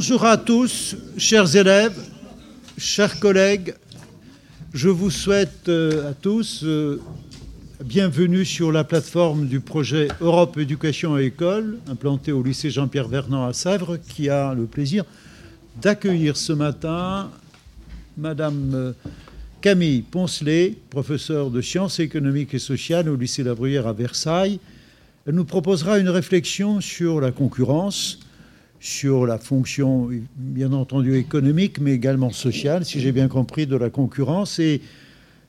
Bonjour à tous, chers élèves, chers collègues. Je vous souhaite euh, à tous euh, bienvenue sur la plateforme du projet Europe Éducation et École, implanté au lycée Jean-Pierre Vernant à Sèvres, qui a le plaisir d'accueillir ce matin Madame euh, Camille Poncelet, professeure de sciences économiques et sociales au lycée La Bruyère à Versailles. Elle nous proposera une réflexion sur la concurrence, sur la fonction, bien entendu, économique, mais également sociale, si j'ai bien compris, de la concurrence. Et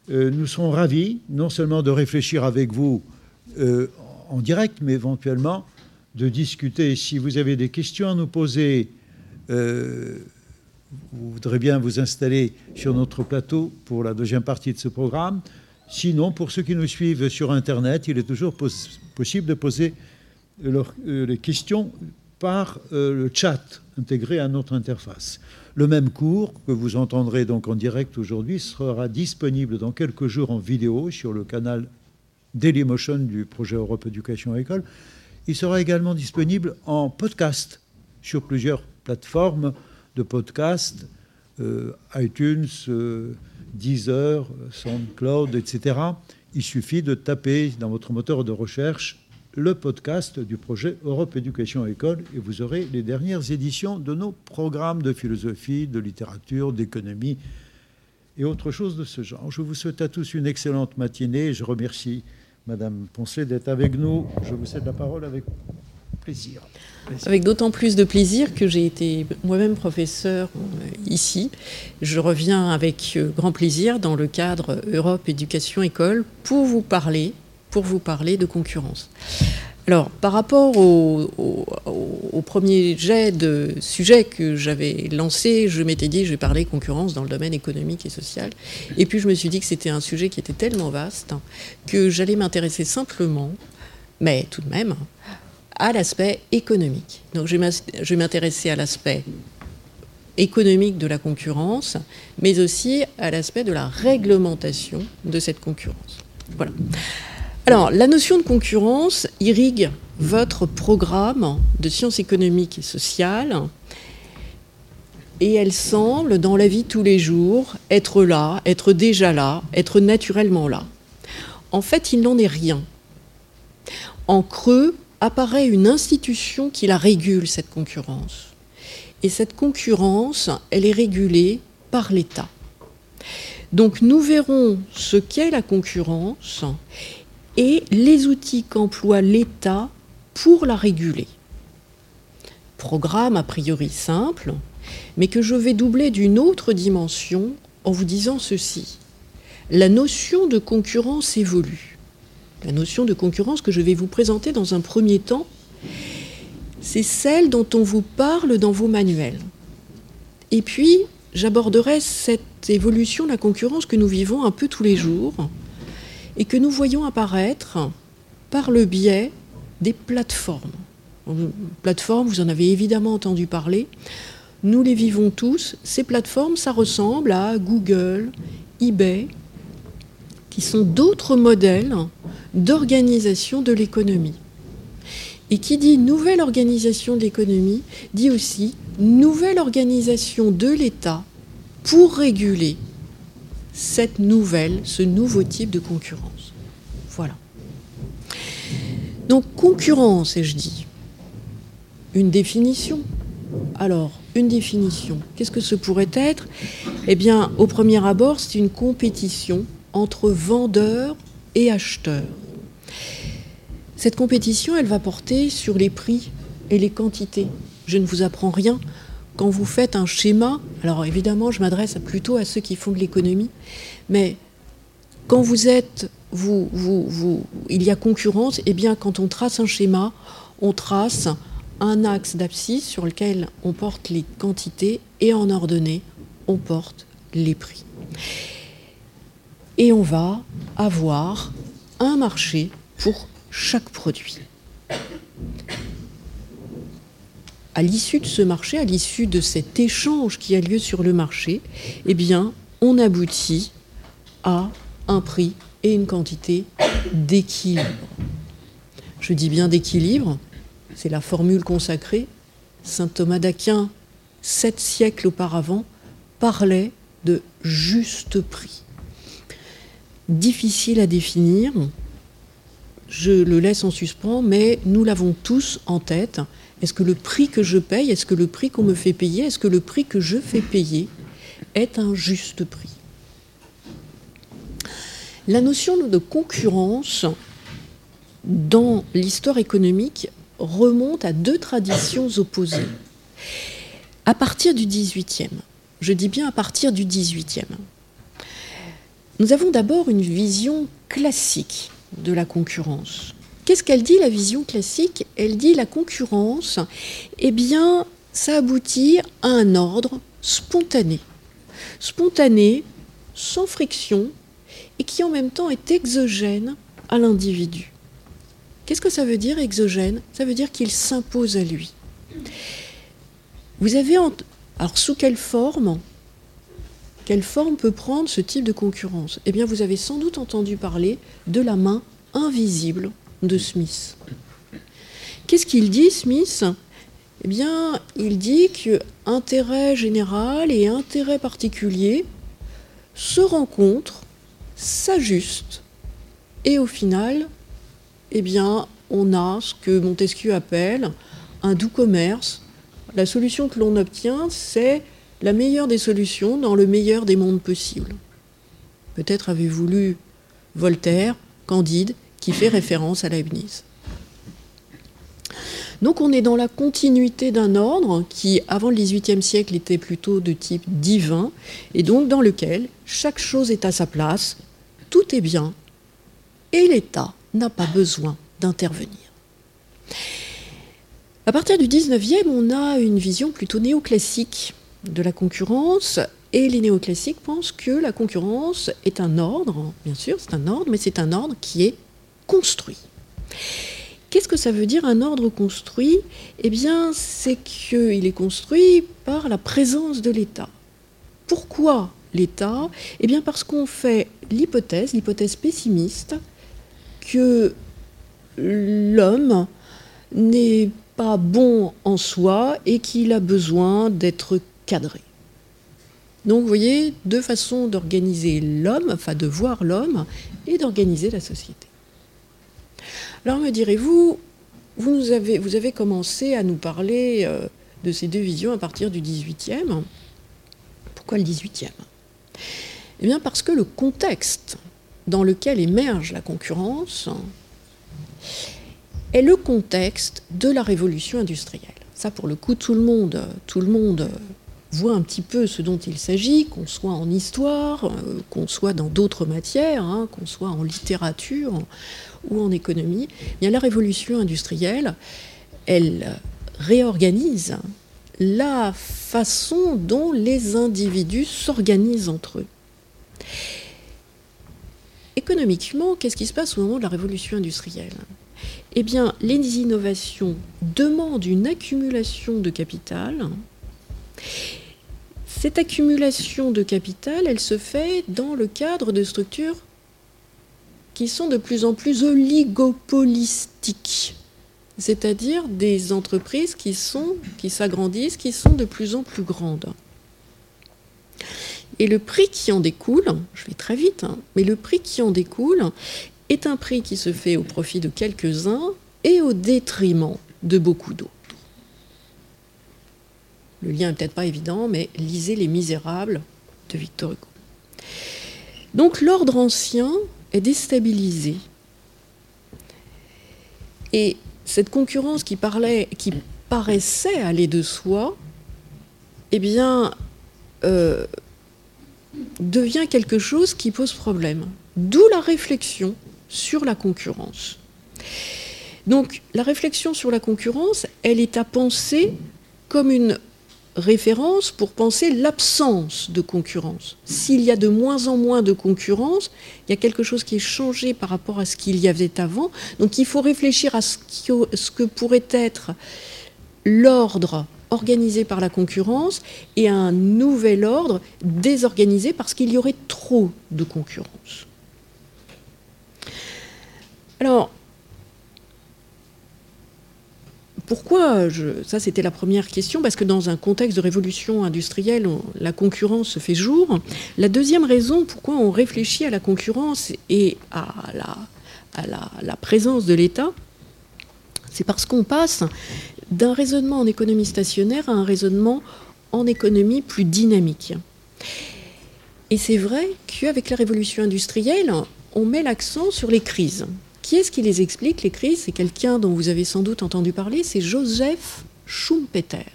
euh, nous serons ravis, non seulement de réfléchir avec vous euh, en direct, mais éventuellement de discuter. Si vous avez des questions à nous poser, euh, vous voudrez bien vous installer sur notre plateau pour la deuxième partie de ce programme. Sinon, pour ceux qui nous suivent sur Internet, il est toujours possible de poser les questions par euh, le chat intégré à notre interface. Le même cours que vous entendrez donc en direct aujourd'hui sera disponible dans quelques jours en vidéo sur le canal Dailymotion du projet Europe Éducation École. Il sera également disponible en podcast sur plusieurs plateformes de podcast, euh, iTunes, euh, Deezer, SoundCloud, etc. Il suffit de taper dans votre moteur de recherche le podcast du projet Europe Éducation École et vous aurez les dernières éditions de nos programmes de philosophie, de littérature, d'économie et autre chose de ce genre. Je vous souhaite à tous une excellente matinée je remercie Madame Poncet d'être avec nous. Je vous cède la parole avec plaisir. Avec d'autant plus de plaisir que j'ai été moi-même professeur euh, ici. Je reviens avec euh, grand plaisir dans le cadre Europe Éducation École pour vous parler pour vous parler de concurrence. Alors, par rapport au, premier jet de sujet que j'avais lancé, je m'étais dit, je vais parler concurrence dans le domaine économique et social. Et puis, je me suis dit que c'était un sujet qui était tellement vaste que j'allais m'intéresser simplement, mais tout de même, à l'aspect économique. Donc, je vais m'intéresser à l'aspect économique de la concurrence, mais aussi à l'aspect de la réglementation de cette concurrence. Voilà. Alors, la notion de concurrence irrigue votre programme de sciences économiques et sociales et elle semble, dans la vie de tous les jours, être là, être déjà là, être naturellement là. En fait, il n'en est rien. En creux apparaît une institution qui la régule, cette concurrence. Et cette concurrence, elle est régulée par l'État. Donc nous verrons ce qu'est la concurrence et les outils qu'emploie l'État pour la réguler. Programme a priori simple, mais que je vais doubler d'une autre dimension en vous disant ceci. La notion de concurrence évolue. La notion de concurrence que je vais vous présenter dans un premier temps, c'est celle dont on vous parle dans vos manuels. Et puis, j'aborderai cette évolution de la concurrence que nous vivons un peu tous les jours, et que nous voyons apparaître par le biais des plateformes. Plateformes, vous en avez évidemment entendu parler. Nous les vivons tous. Ces plateformes, ça ressemble à Google, eBay, qui sont d'autres modèles d'organisation de l'économie. Et qui dit nouvelle organisation de l'économie, dit aussi nouvelle organisation de l'État pour réguler cette nouvelle, ce nouveau type de concurrence. Voilà. Donc concurrence, ai-je dit Une définition. Alors, une définition, qu'est-ce que ce pourrait être? Eh bien, au premier abord, c'est une compétition entre vendeurs et acheteurs. Cette compétition, elle va porter sur les prix et les quantités. Je ne vous apprends rien quand vous faites un schéma, alors évidemment, je m'adresse plutôt à ceux qui font de l'économie, mais quand vous êtes, il y a concurrence, et eh bien quand on trace un schéma, on trace un axe d'abscisse sur lequel on porte les quantités et en ordonnée, on porte les prix. Et on va avoir un marché pour chaque produit à l'issue de ce marché, à l'issue de cet échange qui a lieu sur le marché, eh bien, on aboutit à un prix et une quantité d'équilibre. Je dis bien d'équilibre, c'est la formule consacrée. Saint Thomas d'Aquin sept siècles auparavant, parlait de juste prix. Difficile à définir, je le laisse en suspens, mais nous l'avons tous en tête. Est-ce que le prix que je paye, est-ce que le prix qu'on me fait payer, est-ce que le prix que je fais payer est un juste prix? La notion de concurrence dans l'histoire économique remonte à deux traditions opposées. À partir du XVIIIe, je dis bien à partir du XVIIIe, nous avons d'abord une vision classique de la concurrence. Qu'est-ce qu'elle dit, la vision classique? Elle dit la concurrence, eh bien, ça aboutit à un ordre spontané. Spontané, sans friction, et qui en même temps est exogène à l'individu. Qu'est-ce que ça veut dire exogène? Ça veut dire qu'il s'impose à lui. Vous avez alors sous quelle forme? Quelle forme peut prendre ce type de concurrence? Eh bien, vous avez sans doute entendu parler de la main invisible de Smith. Qu'est-ce qu'il dit, Smith? Eh bien, il dit que intérêt général et intérêt particulier se rencontrent, s'ajustent, et au final, eh bien, on a ce que Montesquieu appelle un doux commerce. La solution que l'on obtient, c'est la meilleure des solutions dans le meilleur des mondes possibles. Peut-être avez-vous lu Voltaire, Candide, qui fait référence à Leibniz. Donc on est dans la continuité d'un ordre qui, avant le XVIIIe siècle, était plutôt de type divin, et donc dans lequel chaque chose est à sa place, tout est bien, et l'État n'a pas besoin d'intervenir. À partir du XIXe, on a une vision plutôt néoclassique de la concurrence, et les néoclassiques pensent que la concurrence est un ordre, bien sûr, c'est un ordre, mais c'est un ordre qui est construit. Qu'est-ce que ça veut dire un ordre construit? Eh bien, c'est qu'il est construit par la présence de l'État. Pourquoi? l'État Eh bien, parce qu'on fait l'hypothèse, l'hypothèse pessimiste, que l'homme n'est pas bon en soi et qu'il a besoin d'être cadré. Donc vous voyez, deux façons d'organiser l'homme, enfin de voir l'homme et d'organiser la société. Alors me direz-vous, vous, avez, commencé à nous parler euh, de ces deux visions à partir du 18e. Pourquoi le 18e Eh bien parce que le contexte dans lequel émerge la concurrence est le contexte de la révolution industrielle. Ça, pour le coup, tout le monde, tout le monde voit un petit peu ce dont il s'agit, qu'on soit en histoire, euh, qu'on soit dans d'autres matières, hein, qu'on soit en littérature ou en économie, y a la révolution industrielle, elle réorganise la façon dont les individus s'organisent entre eux. Économiquement, qu'est-ce qui se passe au moment de la révolution industrielle? Eh bien, les innovations demandent une accumulation de capital. Cette accumulation de capital, elle se fait dans le cadre de structures qui sont de plus en plus oligopolistiques, c'est-à-dire des entreprises qui sont qui s'agrandissent, qui sont de plus en plus grandes. Et le prix qui en découle, je vais très vite, hein, mais le prix qui en découle est un prix qui se fait au profit de quelques-uns et au détriment de beaucoup d'autres. Le lien n'est peut-être pas évident, mais lisez Les Misérables de Victor Hugo. Donc l'ordre ancien est déstabilisé. Et cette concurrence qui, paraissait aller de soi, eh euh, devient quelque chose qui pose problème. D'où la réflexion sur la concurrence. Donc la réflexion sur la concurrence, elle est à penser comme une référence pour penser l'absence de concurrence. S'il y a de moins en moins de concurrence, il y a quelque chose qui est changé par rapport à ce qu'il y avait avant. Donc il faut réfléchir à ce, que pourrait être l'ordre organisé par la concurrence et un nouvel ordre désorganisé parce qu'il y aurait trop de concurrence. Alors, pourquoi Ça, c'était la première question, parce que dans un contexte de révolution industrielle, la concurrence se fait jour. La deuxième raison, pourquoi on réfléchit à la concurrence et à la présence de l'État, c'est parce qu'on passe d'un raisonnement en économie stationnaire à un raisonnement en économie plus dynamique. Et c'est vrai qu'avec la révolution industrielle, on met l'accent sur les crises. Qui est-ce qui les explique, les crises? C'est quelqu'un dont vous avez sans doute entendu parler, c'est Joseph Schumpeter.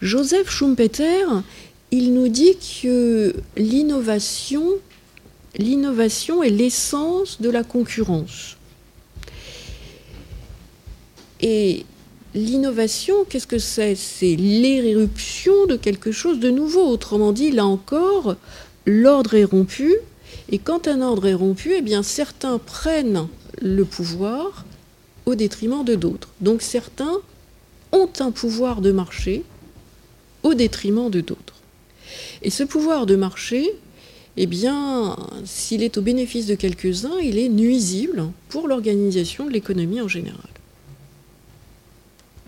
Joseph Schumpeter, il nous dit que l'innovation, l'innovation est l'essence de la concurrence. Et l'innovation, qu'est-ce que c'est? C'est l'éruption de quelque chose de nouveau. Autrement dit, là encore, l'ordre est rompu. Et quand un ordre est rompu, eh bien, certains prennent le pouvoir au détriment de d'autres. Donc certains ont un pouvoir de marché au détriment de d'autres. Et ce pouvoir de marché, eh bien, s'il est au bénéfice de quelques-uns, il est nuisible pour l'organisation de l'économie en général.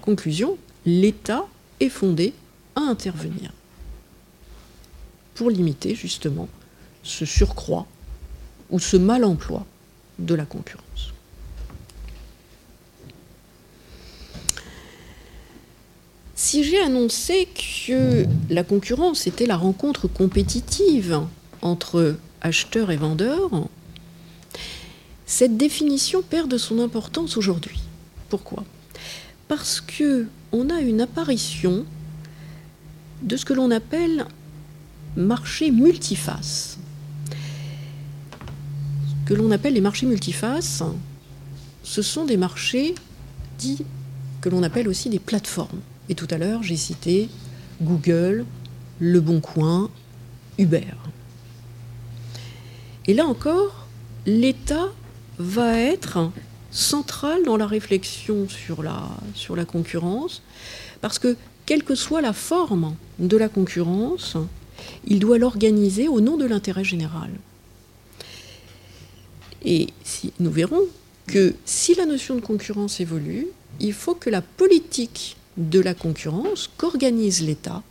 Conclusion, l'État est fondé à intervenir pour limiter justement ce surcroît ou ce mal emploi de la concurrence. Si j'ai annoncé que la concurrence était la rencontre compétitive entre acheteurs et vendeurs, cette définition perd de son importance aujourd'hui. Pourquoi? Parce que on a une apparition de ce que l'on appelle marché multiface. Ce que l'on appelle les marchés multifaces, ce sont des marchés dits que l'on appelle aussi des plateformes. Et tout à l'heure, j'ai cité Google, Le Bon Coin, Uber. Et là encore, l'État va être centrale dans la réflexion sur la, concurrence, parce que quelle que soit la forme de la concurrence, il doit l'organiser au nom de l'intérêt général. Et nous verrons que si la notion de concurrence évolue, il faut que la politique de la concurrence qu'organise l'État,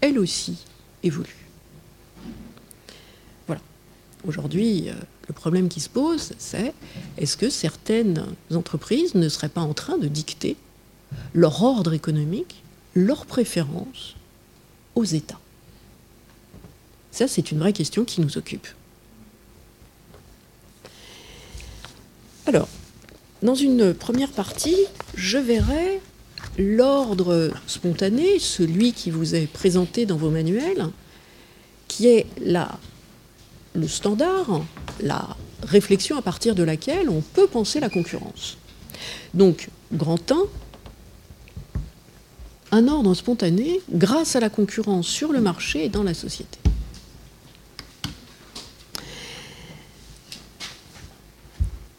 elle aussi, évolue. Voilà. Aujourd'hui, euh, le problème qui se pose, c'est est-ce que certaines entreprises ne seraient pas en train de dicter leur ordre économique, leurs préférences aux États? Ça, c'est une vraie question qui nous occupe. Alors, dans une première partie, je verrai l'ordre spontané, celui qui vous est présenté dans vos manuels, qui est le standard, la réflexion à partir de laquelle on peut penser la concurrence. Donc, grand 1, un ordre spontané grâce à la concurrence sur le marché et dans la société.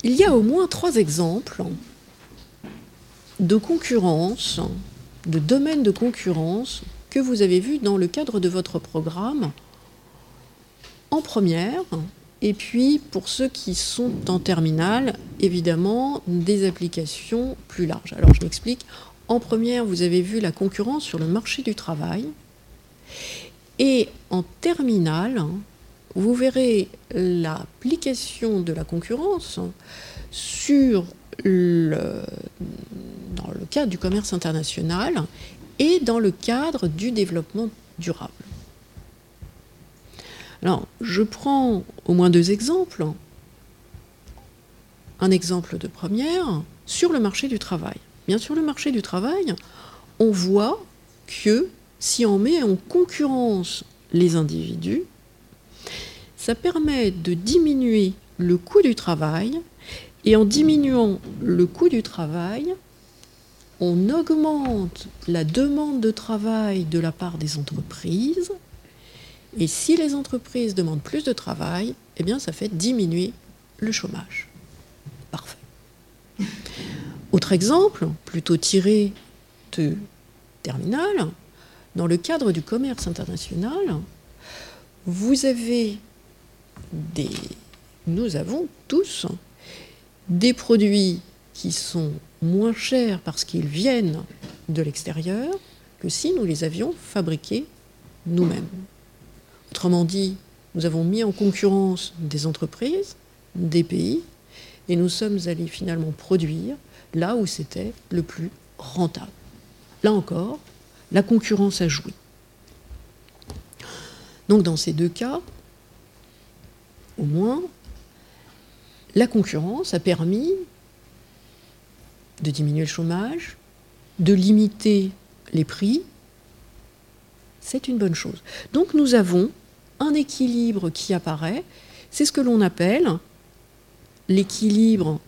Il y a au moins trois exemples de concurrence, de domaines de concurrence que vous avez vus dans le cadre de votre programme en première, et puis pour ceux qui sont en terminale, évidemment, des applications plus larges. Alors je m'explique. En première, vous avez vu la concurrence sur le marché du travail. Et en terminale, vous verrez l'application de la concurrence sur le, dans le cadre du commerce international et dans le cadre du développement durable. Alors, je prends au moins deux exemples. Un exemple de première, sur le marché du travail. Bien sûr, le marché du travail, on voit que si on met en concurrence les individus, ça permet de diminuer le coût du travail, et en diminuant le coût du travail, on augmente la demande de travail de la part des entreprises, et si les entreprises demandent plus de travail, eh bien, ça fait diminuer le chômage. Parfait. Autre exemple, plutôt tiré de terminal, dans le cadre du commerce international, vous avez Nous avons tous des produits qui sont moins chers parce qu'ils viennent de l'extérieur que si nous les avions fabriqués nous-mêmes. Autrement dit, nous avons mis en concurrence des entreprises, des pays, et nous sommes allés finalement produire là où c'était le plus rentable. Là encore, la concurrence a joué. Donc dans ces deux cas, au moins, la concurrence a permis de diminuer le chômage, de limiter les prix. C'est une bonne chose. Donc nous avons un équilibre qui apparaît. C'est ce que l'on appelle l'équilibre,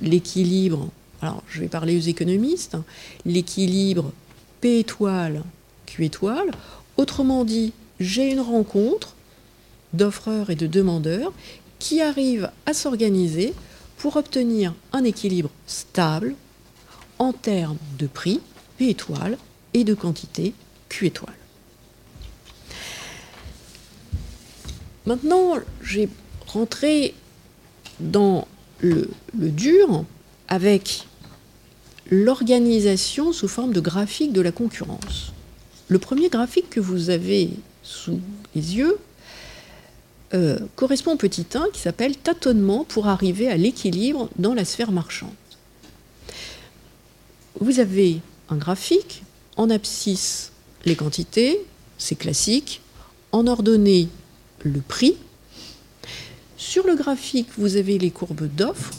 l'équilibre, alors je vais parler aux économistes, l'équilibre P étoile, Q étoile. Autrement dit, j'ai une rencontre d'offreurs et de demandeurs qui arrivent à s'organiser pour obtenir un équilibre stable en termes de prix, P étoile, et de quantité, Q étoile. Maintenant, j'ai rentré dans le, le dur avec l'organisation sous forme de graphique de la concurrence. Le premier graphique que vous avez sous les yeux euh, correspond au petit 1 qui s'appelle tâtonnement pour arriver à l'équilibre dans la sphère marchande. Vous avez un graphique, en abscisse les quantités, c'est classique, en ordonnée le prix. Sur le graphique, vous avez les courbes d'offres,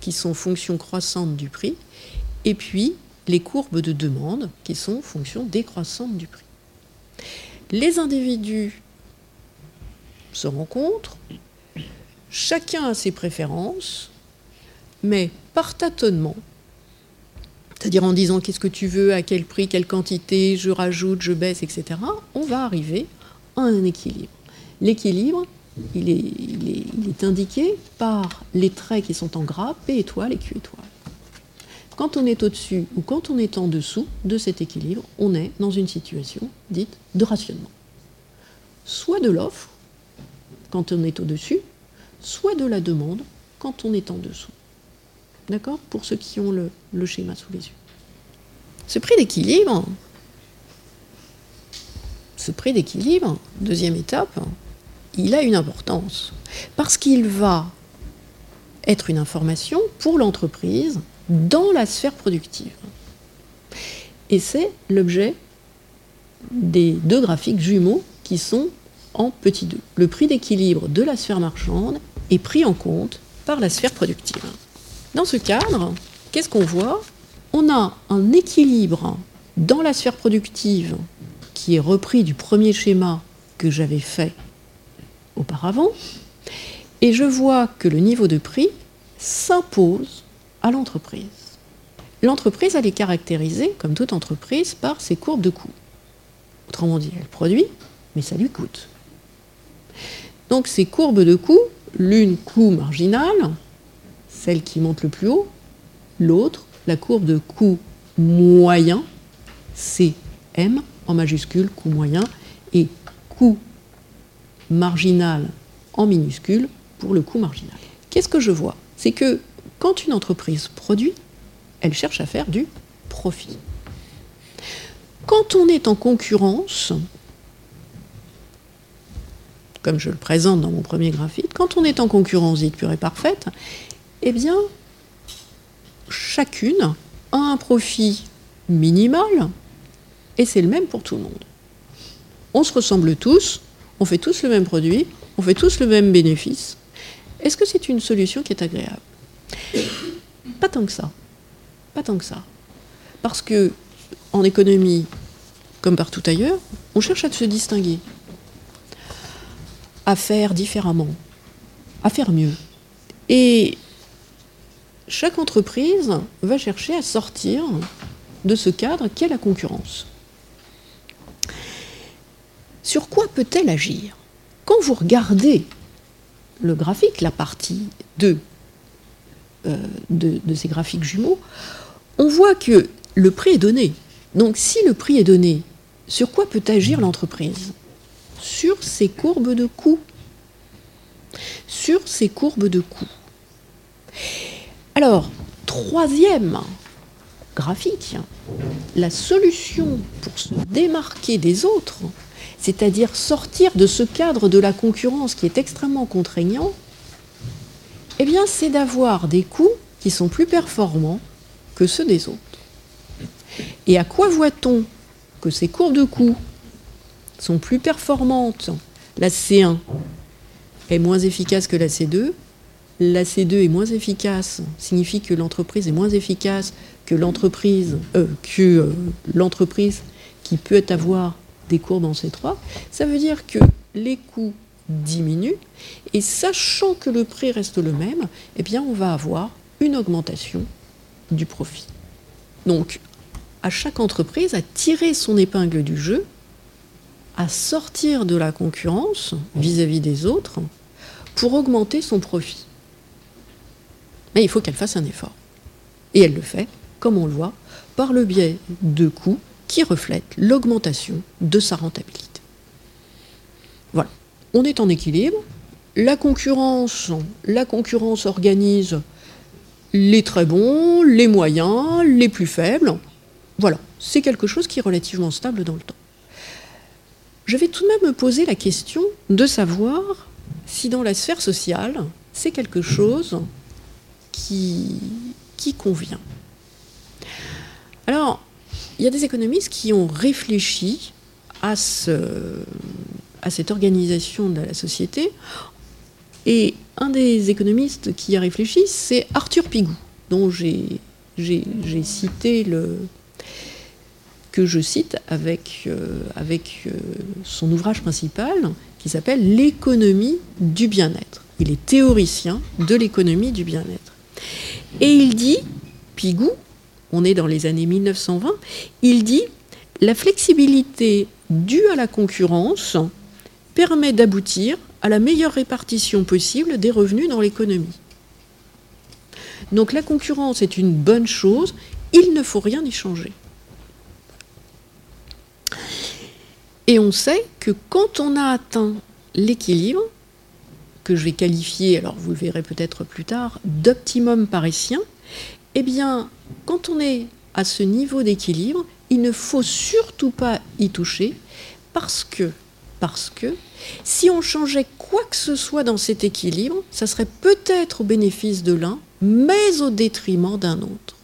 qui sont fonction croissante du prix, et puis les courbes de demande, qui sont fonction décroissante du prix. Les individus se rencontrent, chacun a ses préférences, mais par tâtonnement, c'est-à-dire en disant qu'est-ce que tu veux, à quel prix, quelle quantité, je rajoute, je baisse, etc., on va arriver à un équilibre. L'équilibre, il est, indiqué par les traits qui sont en gras, P étoile et Q étoile. Quand on est au-dessus ou quand on est en dessous de cet équilibre, on est dans une situation dite de rationnement. Soit de l'offre, quand on est au-dessus, soit de la demande quand on est en dessous. D'accord? Pour ceux qui ont le, schéma sous les yeux. Ce prix d'équilibre, ce prix d'équilibre, deuxième étape, il a une importance parce qu'il va être une information pour l'entreprise dans la sphère productive. Et c'est l'objet des deux graphiques jumeaux qui sont en petit 2. Le prix d'équilibre de la sphère marchande est pris en compte par la sphère productive. Dans ce cadre, qu'est-ce qu'on voit? On a un équilibre dans la sphère productive qui est repris du premier schéma que j'avais fait auparavant, et je vois que le niveau de prix s'impose à l'entreprise. L'entreprise, elle est caractérisée, comme toute entreprise, par ses courbes de coûts. Autrement dit, elle produit, mais ça lui coûte. Donc ces courbes de coûts, l'une coût marginal, celle qui monte le plus haut, l'autre, la courbe de coût moyen, CM en majuscule, coût moyen, et coût marginal en minuscule pour le coût marginal. Qu'est-ce que je vois? C'est que quand une entreprise produit, elle cherche à faire du profit. Quand on est en concurrence, comme je le présente dans mon premier graphique, quand on est en concurrence dite pure et parfaite, eh bien, chacune a un profit minimal et c'est le même pour tout le monde. On se ressemble tous, on fait tous le même produit, on fait tous le même bénéfice. Est-ce que c'est une solution qui est agréable? Pas tant que ça. Pas tant que ça. Parce que en économie, comme partout ailleurs, on cherche à se distinguer à faire différemment, à faire mieux. Et chaque entreprise va chercher à sortir de ce cadre qu'est la concurrence. Sur quoi peut-elle agir? Quand vous regardez le graphique, la partie 2 euh, de ces graphiques jumeaux, on voit que le prix est donné. Donc si le prix est donné, sur quoi peut agir l'entreprise? Sur ces courbes de coûts. Sur ces courbes de coûts. Alors, troisième graphique, la solution pour se démarquer des autres, c'est-à-dire sortir de ce cadre de la concurrence qui est extrêmement contraignant, eh bien, c'est d'avoir des coûts qui sont plus performants que ceux des autres. Et à quoi voit-on que ces courbes de coûts sont plus performantes La C1 est moins efficace que la C2. La C2 est moins efficace, signifie que l'entreprise est moins efficace que l'entreprise euh, que euh, l'entreprise qui peut avoir des courbes en C3. Ça veut dire que les coûts diminuent et sachant que le prix reste le même, eh bien on va avoir une augmentation du profit. Donc à chaque entreprise à tirer son épingle du jeu, à sortir de la concurrence vis-à-vis des autres pour augmenter son profit. Mais il faut qu'elle fasse un effort. Et elle le fait, comme on le voit, par le biais de coûts qui reflètent l'augmentation de sa rentabilité. Voilà, on est en équilibre. La concurrence, la concurrence organise les très bons, les moyens, les plus faibles. Voilà, c'est quelque chose qui est relativement stable dans le temps. Je vais tout de même me poser la question de savoir si dans la sphère sociale, c'est quelque chose qui, convient. Alors, il y a des économistes qui ont réfléchi à cette organisation de la société. Et un des économistes qui a réfléchi, c'est Arthur Pigou, dont j'ai cité le, que je cite avec, euh, euh, son ouvrage principal qui s'appelle L'économie du bien-être. Il est théoricien de l'économie du bien-être. Et il dit, Pigou, on est dans les années 1920, il dit la flexibilité due à la concurrence permet d'aboutir à la meilleure répartition possible des revenus dans l'économie. Donc la concurrence est une bonne chose, il ne faut rien y changer. Et on sait que quand on a atteint l'équilibre, que je vais qualifier, alors vous le verrez peut-être plus tard, d'optimum parisien, eh bien, quand on est à ce niveau d'équilibre, il ne faut surtout pas y toucher parce que, parce que, si on changeait quoi que ce soit dans cet équilibre, ça serait peut-être au bénéfice de l'un, mais au détriment d'un autre.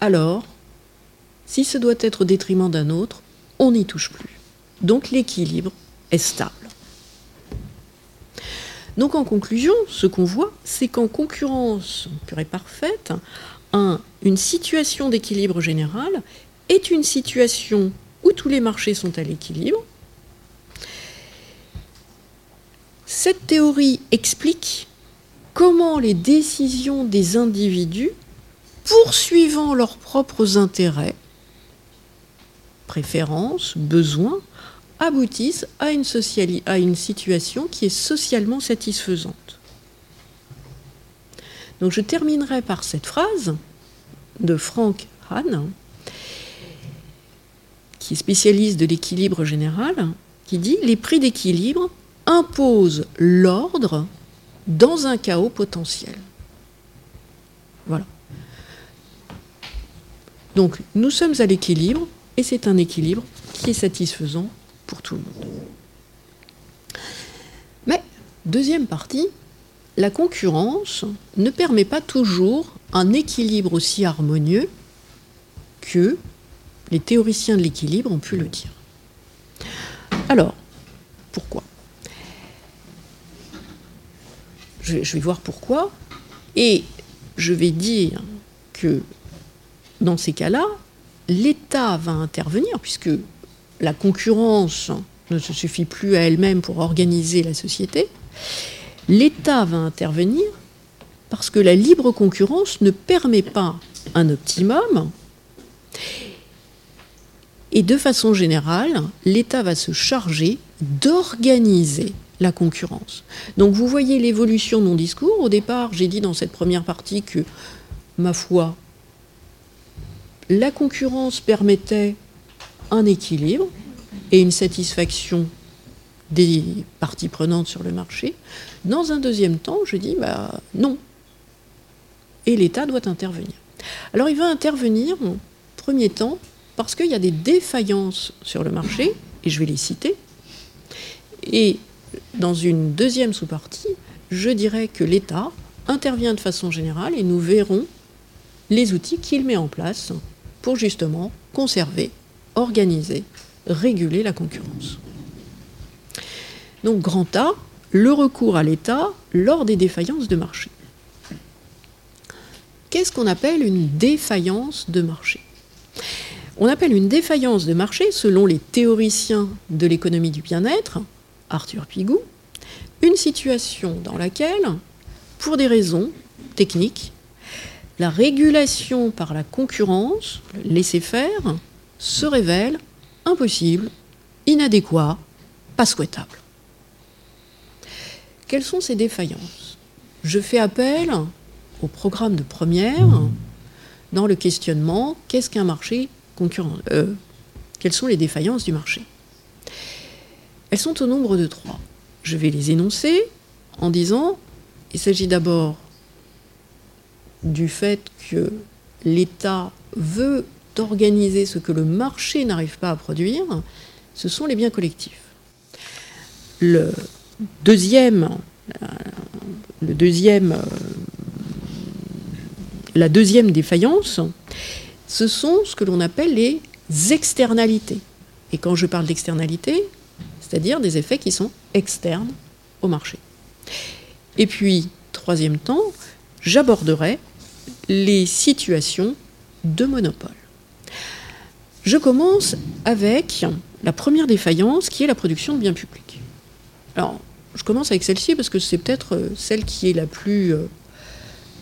Alors, si ce doit être au détriment d'un autre, on n'y touche plus. Donc l'équilibre est stable. Donc en conclusion, ce qu'on voit, c'est qu'en concurrence pure et parfaite, une situation d'équilibre général est une situation où tous les marchés sont à l'équilibre. Cette théorie explique comment les décisions des individus, poursuivant leurs propres intérêts, préférences, besoins, aboutissent à une, à une situation qui est socialement satisfaisante. Donc je terminerai par cette phrase de Frank Hahn, qui est spécialiste de l'équilibre général, qui dit Les prix d'équilibre imposent l'ordre dans un chaos potentiel. Voilà. Donc nous sommes à l'équilibre et c'est un équilibre qui est satisfaisant pour tout le monde. Mais, deuxième partie, la concurrence ne permet pas toujours un équilibre aussi harmonieux que les théoriciens de l'équilibre ont pu le dire. Alors, pourquoi? Je, vais voir pourquoi, et je vais dire que dans ces cas-là, l'État va intervenir, puisque la concurrence ne se suffit plus à elle-même pour organiser la société, l'État va intervenir parce que la libre concurrence ne permet pas un optimum. Et de façon générale, l'État va se charger d'organiser la concurrence. Donc vous voyez l'évolution de mon discours. Au départ, j'ai dit dans cette première partie que, ma foi, la concurrence permettait un équilibre et une satisfaction des parties prenantes sur le marché. Dans un deuxième temps, je dis bah non, et l'État doit intervenir. Alors il va intervenir en premier temps parce qu'il y a des défaillances sur le marché, et je vais les citer. Et dans une deuxième sous-partie, je dirais que l'État intervient de façon générale et nous verrons les outils qu'il met en place pour justement conserver, organiser, réguler la concurrence. Donc grand A, le recours à l'État lors des défaillances de marché. Qu'est-ce qu'on appelle une défaillance de marché? On appelle une défaillance de marché, selon les théoriciens de l'économie du bien-être, Arthur Pigou, une situation dans laquelle, pour des raisons techniques, la régulation par la concurrence, le laisser-faire, se révèle impossible, inadéquat, pas souhaitable. Quelles sont ces défaillances? Je fais appel au programme de première dans le questionnement qu'est-ce qu'un marché concurrent euh, Quelles sont les défaillances du marché? Elles sont au nombre de trois. Je vais les énoncer en disant il s'agit d'abord du fait que l'État veut organiser ce que le marché n'arrive pas à produire, ce sont les biens collectifs. Le deuxième, le deuxième, la deuxième défaillance, ce sont ce que l'on appelle les externalités. Et quand je parle d'externalités, c'est-à-dire des effets qui sont externes au marché. Et puis, troisième temps, j'aborderai les situations de monopole. Je commence avec la première défaillance qui est la production de biens publics. Alors, je commence avec celle-ci parce que c'est peut-être euh, celle qui est la plus, euh,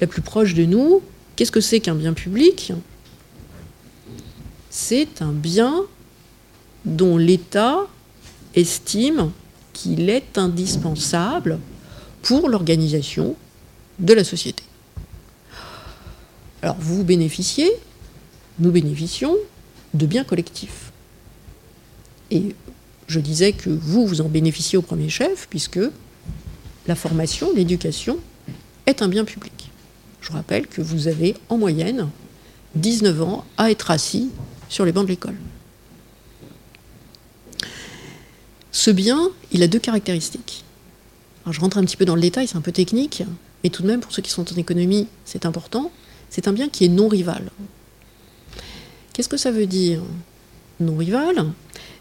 la plus proche de nous. Qu'est-ce que c'est qu'un bien public? C'est un bien dont l'État estime qu'il est indispensable pour l'organisation de la société. Alors vous bénéficiez, nous bénéficions de biens collectifs. Et je disais que vous, vous en bénéficiez au premier chef, puisque la formation, l'éducation est un bien public. Je rappelle que vous avez en moyenne 19 ans à être assis sur les bancs de l'école. Ce bien, il a deux caractéristiques. Alors je rentre un petit peu dans le détail, c'est un peu technique, mais tout de même, pour ceux qui sont en économie, c'est important. C'est un bien qui est non rival. Qu'est-ce que ça veut dire non rival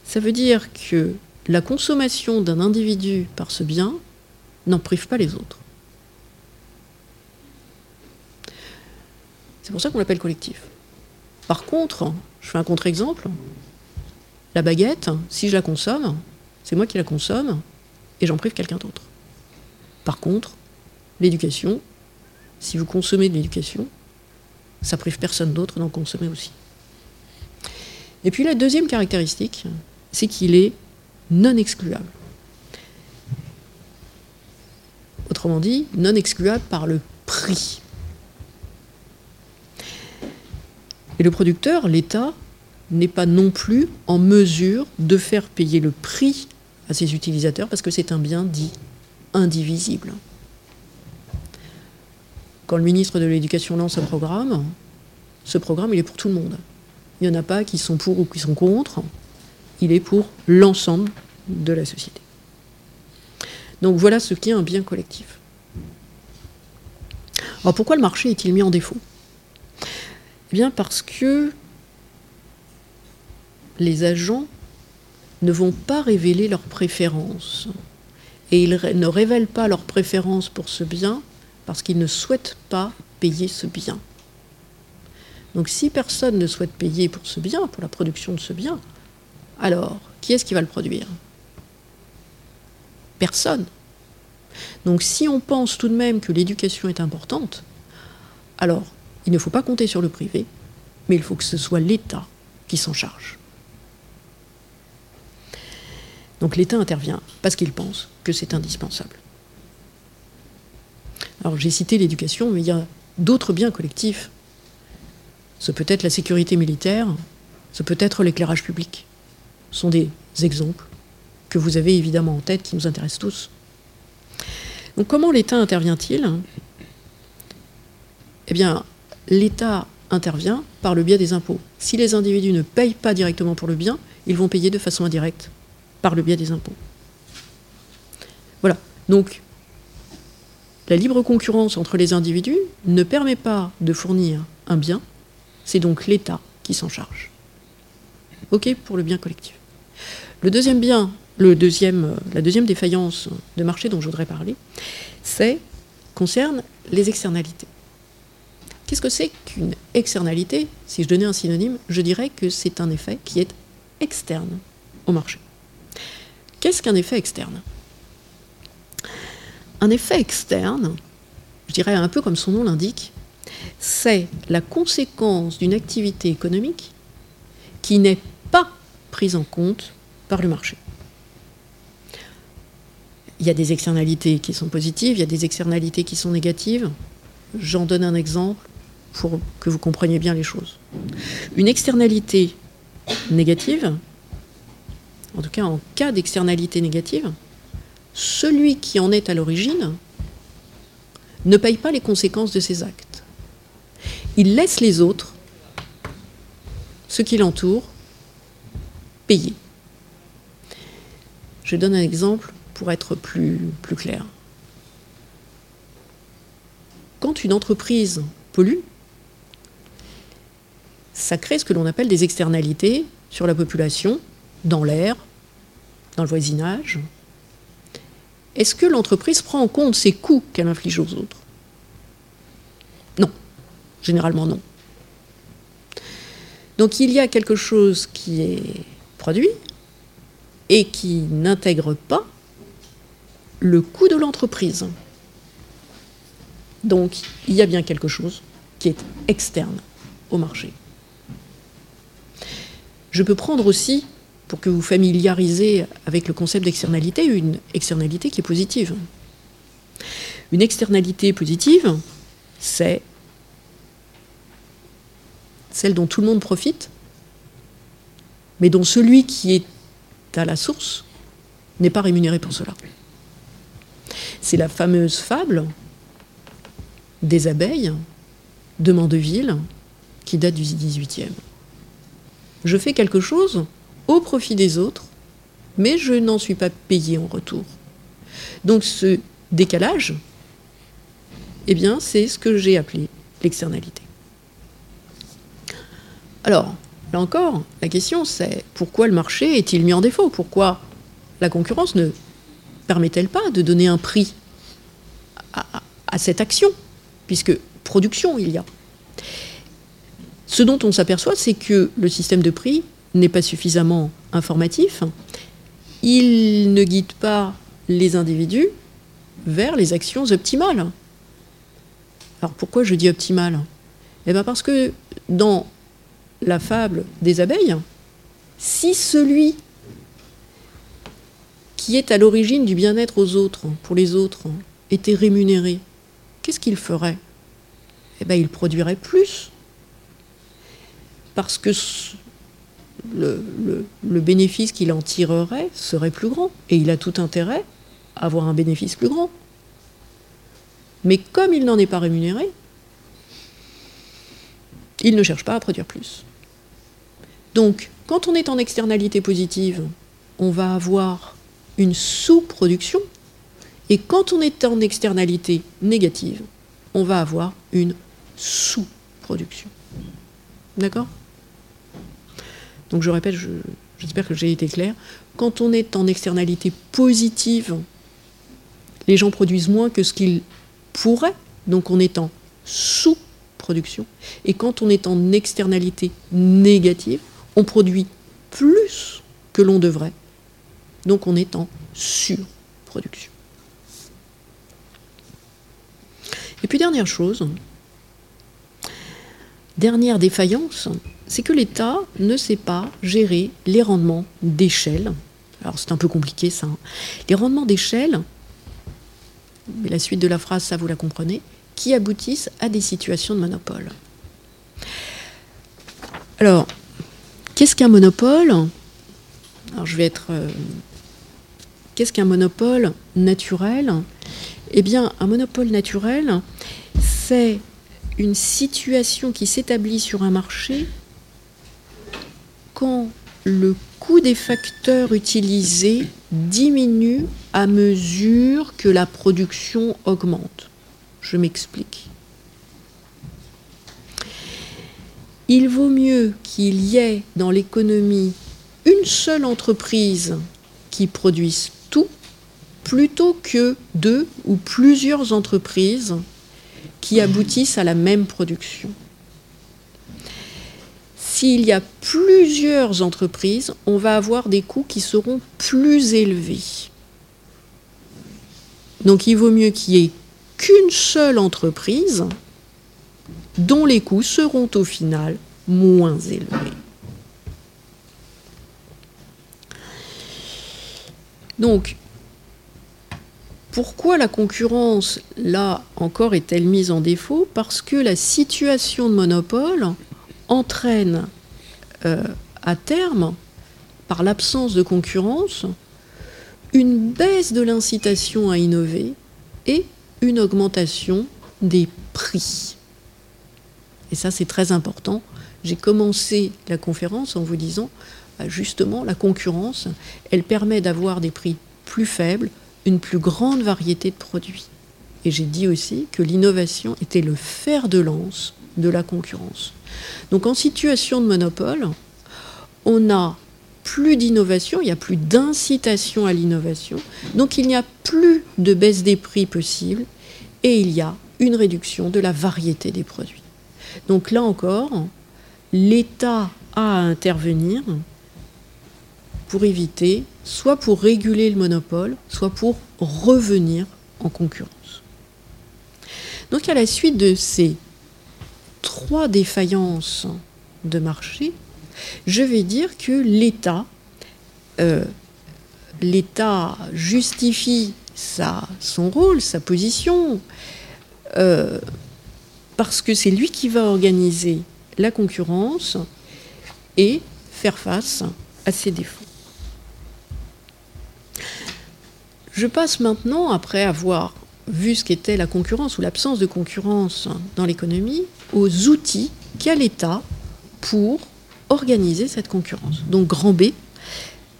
Ça veut dire que la consommation d'un individu par ce bien n'en prive pas les autres. C'est pour ça qu'on l'appelle collectif. Par contre, je fais un contre-exemple. La baguette, si je la consomme, c'est moi qui la consomme et j'en prive quelqu'un d'autre. Par contre, l'éducation, si vous consommez de l'éducation, ça prive personne d'autre d'en consommer aussi. Et puis la deuxième caractéristique, c'est qu'il est non excluable. Autrement dit, non excluable par le prix. Et le producteur, l'État, n'est pas non plus en mesure de faire payer le prix à ses utilisateurs parce que c'est un bien dit indivisible. Quand le ministre de l'Éducation lance un programme, ce programme, il est pour tout le monde. Il n'y en a pas qui sont pour ou qui sont contre. Il est pour l'ensemble de la société. Donc voilà ce qui est un bien collectif. Alors pourquoi le marché est-il mis en défaut? Eh bien parce que les agents ne vont pas révéler leurs préférences. Et ils ne révèlent pas leurs préférences pour ce bien parce qu'ils ne souhaitent pas payer ce bien. Donc si personne ne souhaite payer pour ce bien, pour la production de ce bien, alors qui est-ce qui va le produire? Personne. Donc si on pense tout de même que l'éducation est importante, alors il ne faut pas compter sur le privé, mais il faut que ce soit l'État qui s'en charge. Donc l'État intervient parce qu'il pense que c'est indispensable. Alors j'ai cité l'éducation, mais il y a d'autres biens collectifs ce peut être la sécurité militaire, ce peut être l'éclairage public. Ce sont des exemples que vous avez évidemment en tête qui nous intéressent tous. Donc comment l'État intervient-il? Eh bien, l'État intervient par le biais des impôts. Si les individus ne payent pas directement pour le bien, ils vont payer de façon indirecte par le biais des impôts. Voilà. Donc, la libre concurrence entre les individus ne permet pas de fournir un bien, c'est donc l'État qui s'en charge. OK pour le bien collectif. Le deuxième bien, la deuxième défaillance de marché dont je voudrais parler, concerne les externalités. Qu'est-ce que c'est qu'une externalité? Si je donnais un synonyme, je dirais que c'est un effet qui est externe au marché. Qu'est-ce qu'un effet externe? Un effet externe, je dirais un peu comme son nom l'indique, c'est la conséquence d'une activité économique qui n'est pas prise en compte par le marché. Il y a des externalités qui sont positives, il y a des externalités qui sont négatives. J'en donne un exemple pour que vous compreniez bien les choses. Une externalité négative, en tout cas en cas d'externalité négative, celui qui en est à l'origine ne paye pas les conséquences de ses actes. Il laisse les autres, ceux qui l'entourent, payer. Je donne un exemple pour être plus, plus clair. Quand une entreprise pollue, ça crée ce que l'on appelle des externalités sur la population, dans l'air, dans le voisinage. Est-ce que l'entreprise prend en compte ces coûts qu'elle inflige aux autres? Non, généralement non. Donc il y a quelque chose qui est produit et qui n'intègre pas le coût de l'entreprise. Donc, il y a bien quelque chose qui est externe au marché. Je peux prendre aussi, pour que vous familiarisez avec le concept d'externalité, une externalité qui est positive. Une externalité positive, c'est celle dont tout le monde profite, mais dont celui qui est à la source n'est pas rémunéré pour cela. C'est la fameuse fable des abeilles de Mandeville qui date du XVIIIe. Je fais quelque chose au profit des autres, mais je n'en suis pas payé en retour. Donc ce décalage, eh bien, c'est ce que j'ai appelé l'externalité. Alors, là encore, la question c'est pourquoi le marché est-il mis en défaut? Pourquoi la concurrence ne permet-elle pas de donner un prix à, cette action? Puisque production il y a. Ce dont on s'aperçoit, c'est que le système de prix n'est pas suffisamment informatif. Il ne guide pas les individus vers les actions optimales. Alors pourquoi je dis optimales? Eh bien parce que dans la fable des abeilles, si celui qui est à l'origine du bien-être aux autres, pour les autres, était rémunéré, qu'est-ce qu'il ferait? Eh bien, il produirait plus. Parce que le, bénéfice qu'il en tirerait serait plus grand. Et il a tout intérêt à avoir un bénéfice plus grand. Mais comme il n'en est pas rémunéré, il ne cherche pas à produire plus. Donc, quand on est en externalité positive, on va avoir une sous-production. Et quand on est en externalité négative, on va avoir une sous-production. D'accord? Donc je répète, j'espère que j'ai été clair. Quand on est en externalité positive, les gens produisent moins que ce qu'ils pourraient, donc on est en sous-production. Et quand on est en externalité négative, on produit plus que l'on devrait, donc on est en surproduction. Et puis dernière chose, dernière défaillance, c'est que l'État ne sait pas gérer les rendements d'échelle. Alors c'est un peu compliqué ça. Hein. Les rendements d'échelle, mais la suite de la phrase, ça vous la comprenez, qui aboutissent à des situations de monopole. Alors, qu'est-ce qu'un monopole? Alors je vais être euh, Qu'est-ce qu'un monopole naturel? Eh bien, un monopole naturel, c'est une situation qui s'établit sur un marché quand le coût des facteurs utilisés diminue à mesure que la production augmente. Je m'explique. Il vaut mieux qu'il y ait dans l'économie une seule entreprise qui produise tout plutôt que deux ou plusieurs entreprises qui aboutissent à la même production. S'il y a plusieurs entreprises, on va avoir des coûts qui seront plus élevés. Donc il vaut mieux qu'il y ait qu'une seule entreprise dont les coûts seront au final moins élevés. Donc, pourquoi la concurrence, là encore, est-elle mise en défaut? Parce que la situation de monopole entraîne euh, à terme, par l'absence de concurrence, une baisse de l'incitation à innover et une augmentation des prix. Et ça, c'est très important. J'ai commencé la conférence en vous disant, bah, justement, la concurrence, elle permet d'avoir des prix plus faibles, une plus grande variété de produits. Et j'ai dit aussi que l'innovation était le fer de lance de la concurrence. Donc en situation de monopole, on n'a plus d'innovation, il n'y a plus d'incitation à l'innovation, donc il n'y a plus de baisse des prix possible et il y a une réduction de la variété des produits. Donc là encore, l'État a à intervenir pour éviter, soit pour réguler le monopole, soit pour revenir en concurrence. Donc à la suite de ces trois défaillances de marché, je vais dire que l'État, euh, l'État justifie sa, son rôle, sa position, euh, parce que c'est lui qui va organiser la concurrence et faire face à ses défauts. Je passe maintenant, après avoir vu ce qu'était la concurrence ou l'absence de concurrence dans l'économie, aux outils qu'a l'État pour organiser cette concurrence. Donc grand B,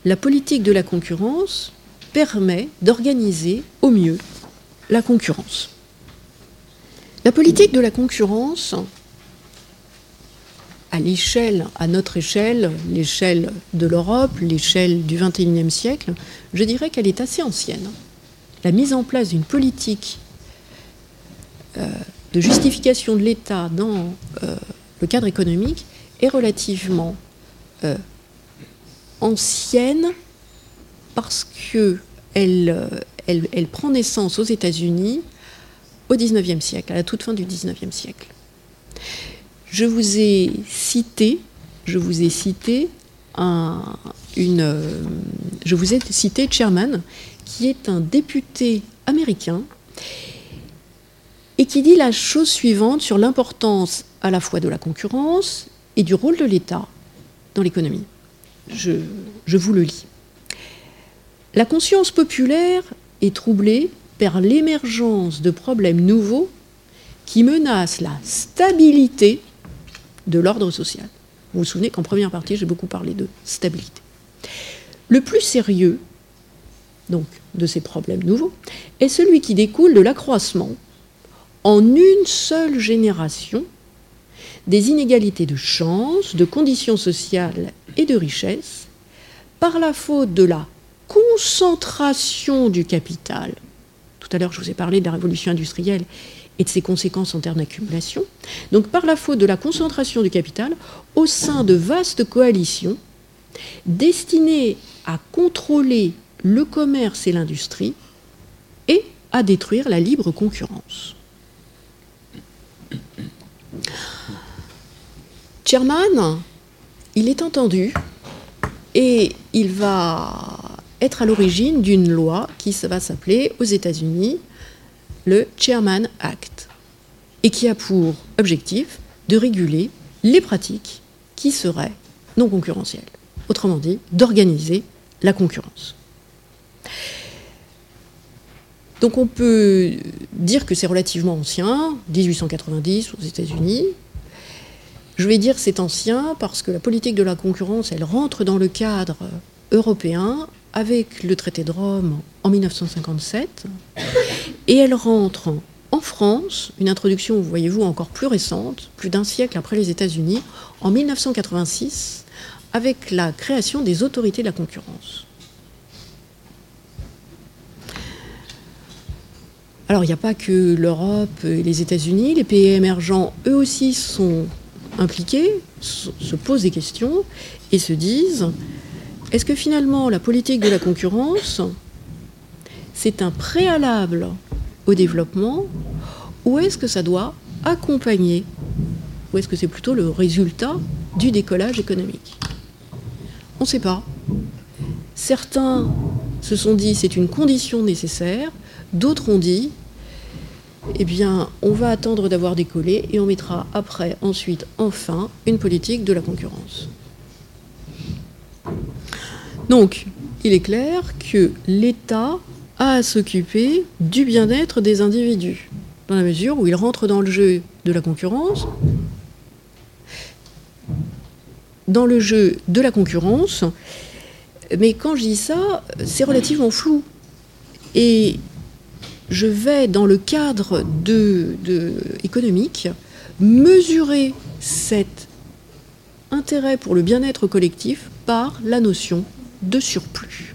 la politique de la concurrence permet d'organiser au mieux la concurrence. La politique de la concurrence, à l'échelle, à notre échelle, l'échelle de l'Europe, l'échelle du XXIe siècle, je dirais qu'elle est assez ancienne. La mise en place d'une politique euh, de justification de l'État dans euh, le cadre économique est relativement euh, ancienne parce que elle, elle, prend naissance aux États-Unis au XIXe siècle, à la toute fin du XIXe siècle. Je vous ai cité, je vous ai cité je vous ai cité Chairman, qui est un député américain et qui dit la chose suivante sur l'importance à la fois de la concurrence et du rôle de l'État dans l'économie. Je, vous le lis. La conscience populaire est troublée par l'émergence de problèmes nouveaux qui menacent la stabilité de l'ordre social. Vous vous souvenez qu'en première partie, j'ai beaucoup parlé de stabilité. Le plus sérieux, donc, de ces problèmes nouveaux, est celui qui découle de l'accroissement en une seule génération des inégalités de chance, de conditions sociales et de richesse par la faute de la concentration du capital. Tout à l'heure, je vous ai parlé de la révolution industrielle et de ses conséquences en termes d'accumulation. Donc par la faute de la concentration du capital au sein de vastes coalitions destinées à contrôler le commerce et l'industrie et à détruire la libre concurrence. Sherman, il est entendu et il va être à l'origine d'une loi qui va s'appeler aux États-Unis le Chairman Act et qui a pour objectif de réguler les pratiques qui seraient non concurrentielles. Autrement dit, d'organiser la concurrence. Donc on peut dire que c'est relativement ancien, 1890 aux États-Unis. Je vais dire c'est ancien parce que la politique de la concurrence, elle rentre dans le cadre européen avec le traité de Rome en 1957 et elle rentre en France, une introduction, voyez-vous, encore plus récente, plus d'un siècle après les États-Unis, en 1986, avec la création des autorités de la concurrence. Alors, il n'y a pas que l'Europe et les États-Unis, les pays émergents, eux aussi, sont impliqués, se posent des questions et se disent est-ce que finalement la politique de la concurrence, c'est un préalable au développement ou est-ce que ça doit accompagner ou est-ce que c'est plutôt le résultat du décollage économique? On ne sait pas. Certains se sont dit c'est une condition nécessaire, d'autres ont dit eh bien, on va attendre d'avoir décollé et on mettra après, ensuite, enfin, une politique de la concurrence. Donc, il est clair que l'État a à s'occuper du bien-être des individus, dans la mesure où il rentre dans le jeu de la concurrence. Dans le jeu de la concurrence, mais quand je dis ça, c'est relativement flou. Et je vais, dans le cadre de, économique, mesurer cet intérêt pour le bien-être collectif par la notion de surplus.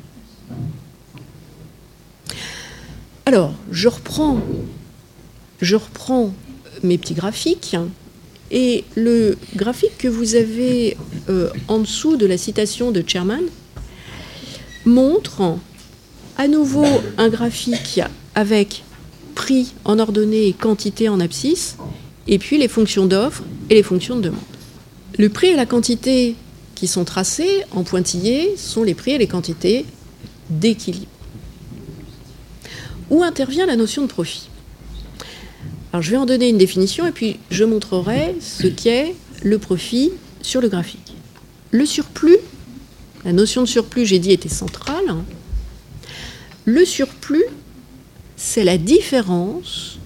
Alors, je reprends, mes petits graphiques et le graphique que vous avez euh, en dessous de la citation de Chairman montre à nouveau un graphique avec prix en ordonnée et quantité en abscisse, et puis les fonctions d'offre et les fonctions de demande. Le prix et la quantité qui sont tracés en pointillés sont les prix et les quantités d'équilibre. Où intervient la notion de profit? Alors je vais en donner une définition et puis je montrerai ce qu'est le profit sur le graphique. Le surplus, la notion de surplus, j'ai dit, était centrale. Le surplus, c'est la différence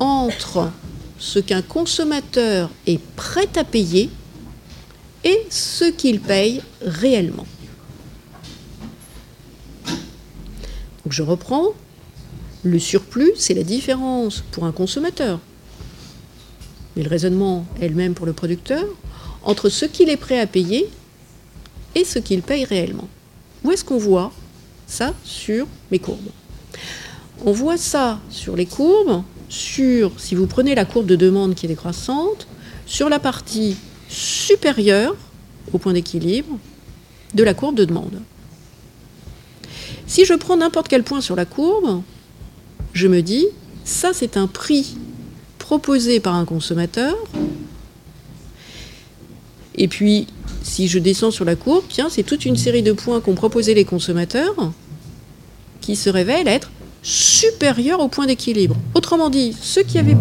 entre ce qu'un consommateur est prêt à payer et ce qu'il paye réellement. Donc je reprends. Le surplus, c'est la différence pour un consommateur, mais le raisonnement est le même pour le producteur, entre ce qu'il est prêt à payer et ce qu'il paye réellement. Où est-ce qu'on voit ça sur mes courbes? On voit ça sur les courbes, sur, si vous prenez la courbe de demande qui est décroissante, sur la partie supérieure au point d'équilibre de la courbe de demande. Si je prends n'importe quel point sur la courbe, je me dis, ça c'est un prix proposé par un consommateur. Et puis, si je descends sur la courbe, bien, c'est toute une série de points qu'ont proposé les consommateurs qui se révèlent être supérieur au point d'équilibre. Autrement dit, ceux qui, avaient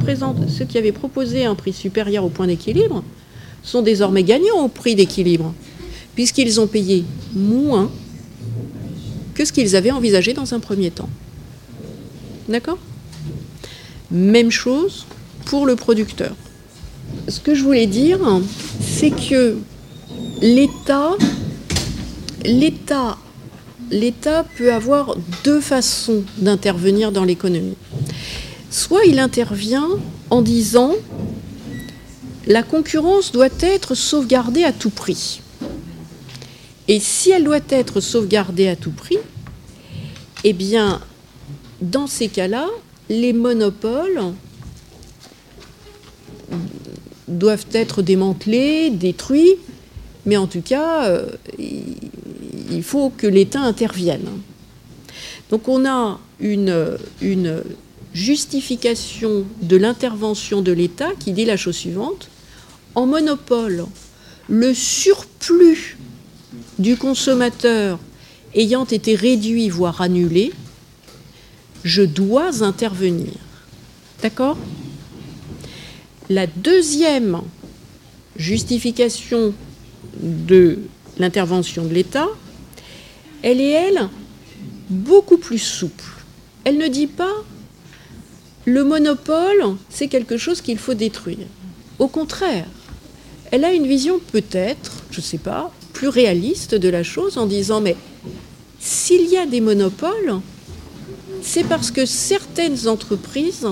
ceux qui avaient proposé un prix supérieur au point d'équilibre sont désormais gagnants au prix d'équilibre, puisqu'ils ont payé moins que ce qu'ils avaient envisagé dans un premier temps. D'accord? Même chose pour le producteur. Ce que je voulais dire, c'est que l'État, l'État l'État peut avoir deux façons d'intervenir dans l'économie. Soit il intervient en disant la concurrence doit être sauvegardée à tout prix. Et si elle doit être sauvegardée à tout prix, eh bien, dans ces cas-là, les monopoles doivent être démantelés, détruits, mais en tout cas, euh, il faut que l'État intervienne. Donc on a une, justification de l'intervention de l'État qui dit la chose suivante. En monopole, le surplus du consommateur ayant été réduit, voire annulé, je dois intervenir. D'accord? La deuxième justification de l'intervention de l'État, elle est, elle, beaucoup plus souple. Elle ne dit pas le monopole, c'est quelque chose qu'il faut détruire. Au contraire, elle a une vision peut-être, je ne sais pas, plus réaliste de la chose en disant mais s'il y a des monopoles, c'est parce que certaines entreprises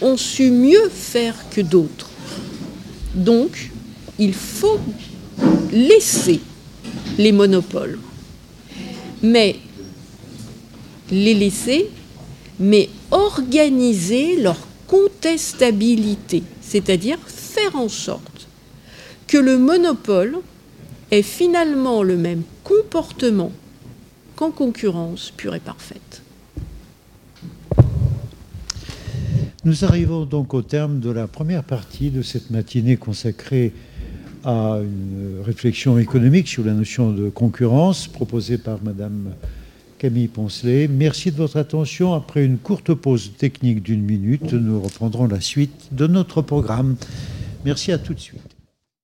ont su mieux faire que d'autres. Donc, il faut laisser les monopoles. Mais les laisser, mais organiser leur contestabilité, c'est-à-dire faire en sorte que le monopole ait finalement le même comportement qu'en concurrence pure et parfaite. Nous arrivons donc au terme de la première partie de cette matinée consacrée à une réflexion économique sur la notion de concurrence proposée par Madame Camille Poncelet. Merci de votre attention. Après une courte pause technique d'une minute, nous reprendrons la suite de notre programme. Merci à tout de suite.